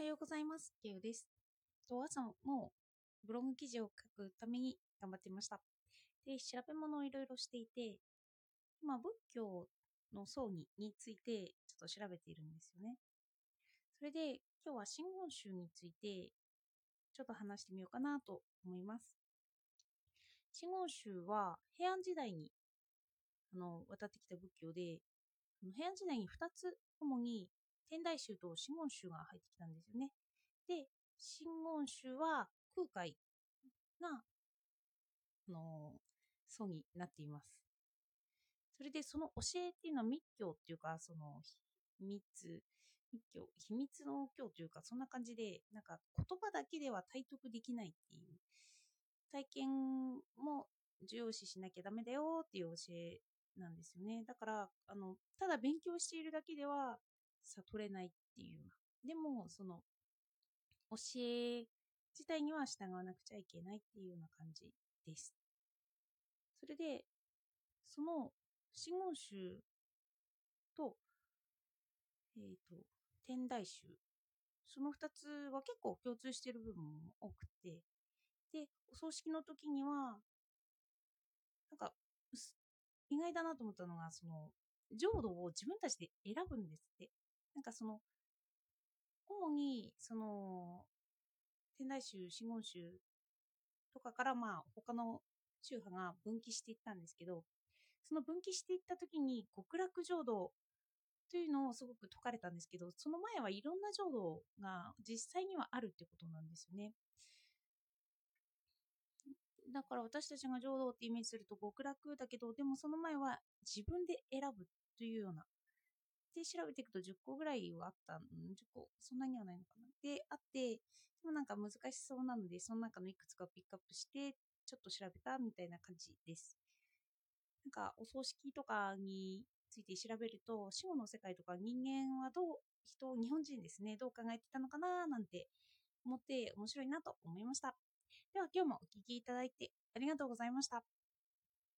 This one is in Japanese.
はようございます。ケウです。と朝もブログ記事を書くために頑張っていました。で、調べ物をいろいろしていて、まあ、仏教の葬儀についてちょっと調べているんですよね。それで、今日は真言宗についてちょっと話してみようかなと思います。真言宗は平安時代にあの渡ってきた仏教で、平安時代に2つ主に天台宗と真言宗が入ってきたんですよね。で、真言宗は空海が、あの葬儀になっています。それでその教えっていうのは密教っていうか、その秘密、密教、秘密の教というか、そんな感じで、なんか言葉だけでは体得できないっていう、体験も重要視しなきゃダメだよっていう教えなんですよね。だから、あの、ただ勉強しているだけでは悟れないっていう。でも、その、教え自体には従わなくちゃいけないっていうような感じです。それで、その真言宗と、えっ、と、天台宗、その2つは結構共通している部分も多くて、で、お葬式の時には、なんか、意外だなと思ったのが、その、浄土を自分たちで選ぶんですって。なんかその、主に、その、天台宗、真言宗とかから、まあ、他の宗派が分岐していったんですけど、その分岐していった時に、極楽浄土というのをすごく説かれたんですけど、その前はいろんな浄土が実際にはあるってことなんですよね。だから私たちが浄土ってイメージすると極楽だけど、でもその前は自分で選ぶというような。で、調べていくと10個ぐらいはあった、ん ?10 個、そんなにはないのかな。で、あって、でもなんか難しそうなので、その中のいくつかをピックアップして、ちょっと調べたみたいな感じです。なんか、お葬式とかについて調べると、死後の世界とか人間はどう、人、日本人ですね、どう考えてたのかななんて思って面白いなと思いました。では今日もお聴きいただいてありがとうございました。